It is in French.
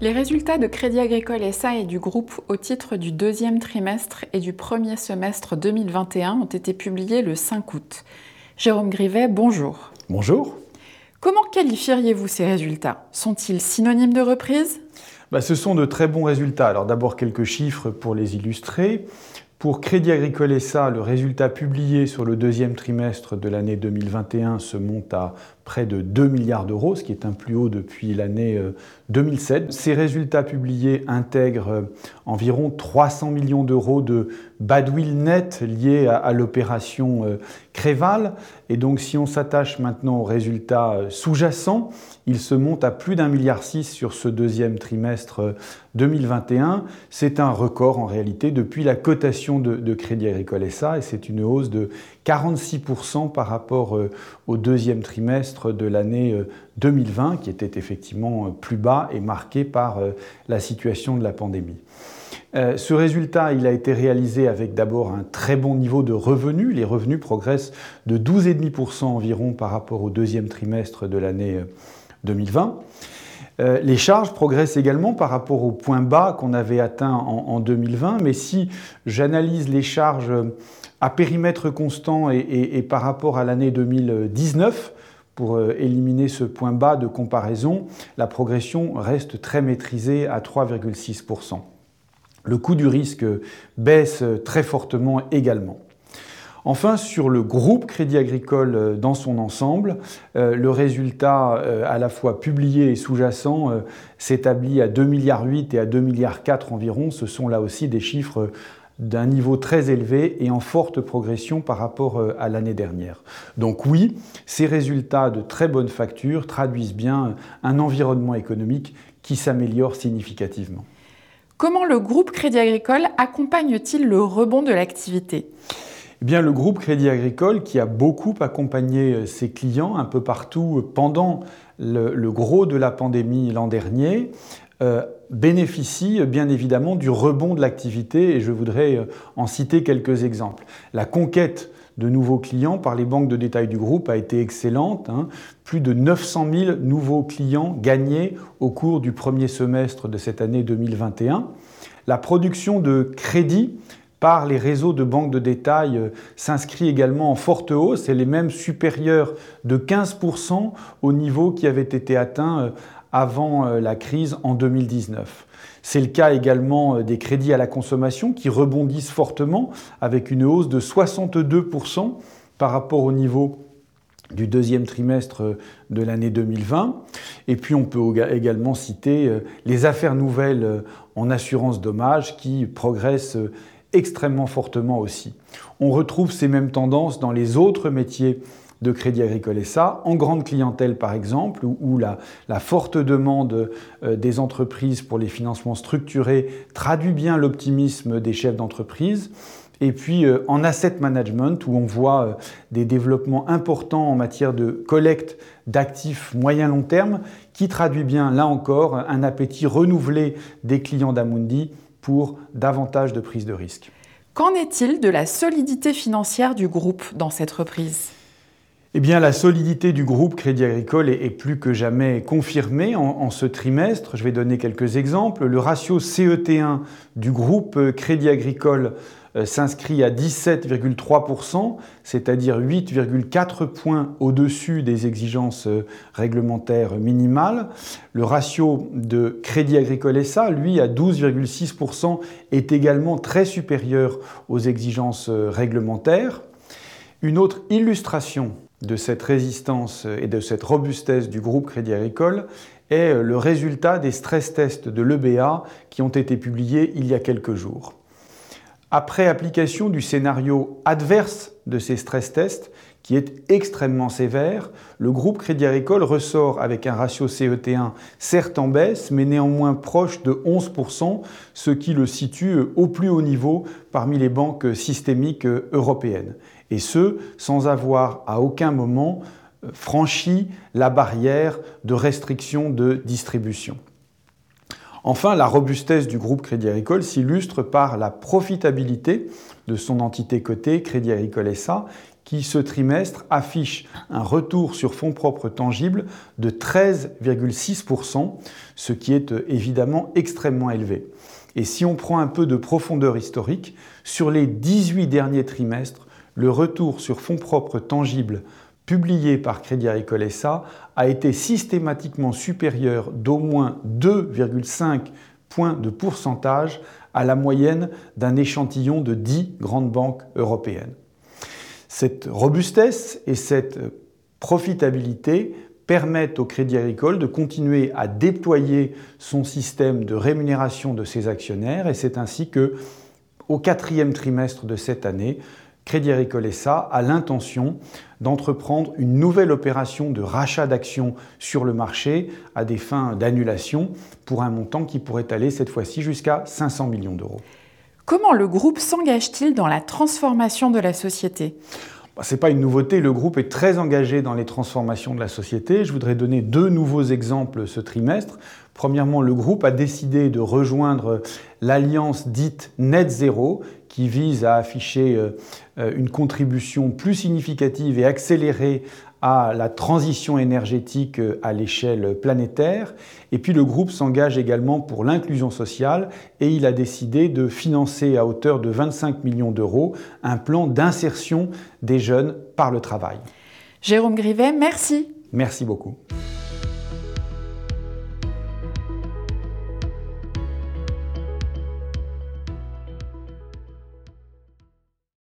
Les résultats de Crédit Agricole SA et du groupe au titre du deuxième trimestre et du premier semestre 2021 ont été publiés le 5 août. Jérôme Grivet, bonjour. Bonjour. Comment qualifieriez-vous ces résultats? Sont-ils synonymes de reprise? Bah, Ce sont de très bons résultats. Alors d'abord quelques chiffres pour les illustrer. Pour Crédit Agricole SA, le résultat publié sur le deuxième trimestre de l'année 2021 se monte à près de 2 milliards d'euros, ce qui est un plus haut depuis l'année 2007. Euh, Ces résultats publiés intègrent euh, environ 300 millions d'euros de badwill net liés à, l'opération euh, Créval. Et donc si on s'attache maintenant aux résultats sous-jacents, il se monte à plus d'un milliard six sur ce deuxième trimestre 2021. C'est un record en réalité depuis la cotation de, de Crédit Agricole SA et c'est une hausse de 46% par rapport au deuxième trimestre de l'année 2020, euh, qui était effectivement euh, plus bas et marqué par euh, la situation de la pandémie. Ce résultat, il a été réalisé avec d'abord un très bon niveau de revenus. Les revenus progressent de 12,5% environ par rapport au deuxième trimestre de l'année 2020. Les charges progressent également par rapport au point bas qu'on avait atteint en 2020, mais si j'analyse les charges à périmètre constant et, par rapport à l'année 2019, pour euh, éliminer ce point bas de comparaison, la progression reste très maîtrisée à 3,6%. Le coût du risque baisse très fortement également. Enfin, sur le groupe Crédit Agricole euh, dans son ensemble, euh, le résultat à la fois publié et sous-jacent s'établit à 2,8 milliards et à 2,4 milliards environ. Ce sont là aussi des chiffres d'un niveau très élevé et en forte progression par rapport euh, à l'année dernière. Donc oui, ces résultats de très bonne facture traduisent bien un environnement économique qui s'améliore significativement. Comment le groupe Crédit Agricole accompagne-t-il le rebond de l'activité? Eh bien, le groupe Crédit Agricole, qui a beaucoup accompagné euh, ses clients un peu partout euh, pendant le, gros de la pandémie l'an dernier, euh, bénéficie bien évidemment du rebond de l'activité et je voudrais euh, en citer quelques exemples. La conquête de nouveaux clients par les banques de détail du groupe a été excellente. Hein. Plus de 900 000 nouveaux clients gagnés au cours du premier semestre de cette année 2021. La production de crédits par les réseaux de banques de détail euh, s'inscrit également en forte hausse. Elle est même supérieure de 15% au niveau qui avait été atteint avant euh, la crise en 2019. C'est le cas également euh, des crédits à la consommation qui rebondissent fortement avec une hausse de 62% par rapport au niveau du deuxième trimestre euh, de l'année 2020. Et puis on peut également citer les affaires nouvelles en assurance dommage qui progressent extrêmement fortement aussi. On retrouve ces mêmes tendances dans les autres métiers de Crédit Agricole SA, en grande clientèle par exemple, où, la, forte demande euh, des entreprises pour les financements structurés traduit bien l'optimisme des chefs d'entreprise. Et puis euh, en asset management, où on voit euh, des développements importants en matière de collecte d'actifs moyen-long terme, qui traduit bien, là encore, un appétit renouvelé des clients d'Amundi pour davantage de prise de risque. Qu'en est-il de la solidité financière du groupe dans cette reprise? Eh bien, la solidité du groupe Crédit Agricole est, plus que jamais confirmée en, ce trimestre. Je vais donner quelques exemples. Le ratio CET1 du groupe Crédit Agricole euh, s'inscrit à 17,3%, c'est-à-dire 8,4 points au-dessus des exigences euh, réglementaires minimales. Le ratio de Crédit Agricole SA, lui, à 12,6%, est également très supérieur aux exigences euh, réglementaires. Une autre illustration de cette résistance et de cette robustesse du groupe Crédit Agricole est le résultat des stress tests de l'EBA qui ont été publiés il y a quelques jours. Après application du scénario adverse de ces stress tests, qui est extrêmement sévère, le groupe Crédit Agricole ressort avec un ratio CET1 certes en baisse, mais néanmoins proche de 11%, ce qui le situe au plus haut niveau parmi les banques systémiques européennes et ce, sans avoir à aucun moment franchi la barrière de restriction de distribution. Enfin, la robustesse du groupe Crédit Agricole s'illustre par la profitabilité de son entité cotée Crédit Agricole SA, qui ce trimestre affiche un retour sur fonds propres tangibles de 13,6%, ce qui est euh, évidemment extrêmement élevé. Et si on prend un peu de profondeur historique, sur les 18 derniers trimestres, le retour sur fonds propres tangibles publié par Crédit Agricole SA a été systématiquement supérieur d'au moins 2,5 points de pourcentage à la moyenne d'un échantillon de 10 grandes banques européennes. Cette robustesse et cette profitabilité permettent au Crédit Agricole de continuer à déployer son système de rémunération de ses actionnaires et c'est ainsi que, au quatrième trimestre de cette année, Crédit Agricole SA a l'intention d'entreprendre une nouvelle opération de rachat d'actions sur le marché à des fins d'annulation pour un montant qui pourrait aller cette fois-ci jusqu'à 500 millions d'euros. Comment le groupe s'engage-t-il dans la transformation de la société? Bah, ce n'est pas une nouveauté, le groupe est très engagé dans les transformations de la société. Je voudrais donner deux nouveaux exemples ce trimestre. Premièrement, le groupe a décidé de rejoindre l'alliance dite Net Zero, qui vise à afficher euh, euh, une contribution plus significative et accélérée à la transition énergétique euh, à l'échelle planétaire. Et puis le groupe s'engage également pour l'inclusion sociale et il a décidé de financer à hauteur de 25 millions d'euros un plan d'insertion des jeunes par le travail. Jérôme Grivet, merci. Merci beaucoup.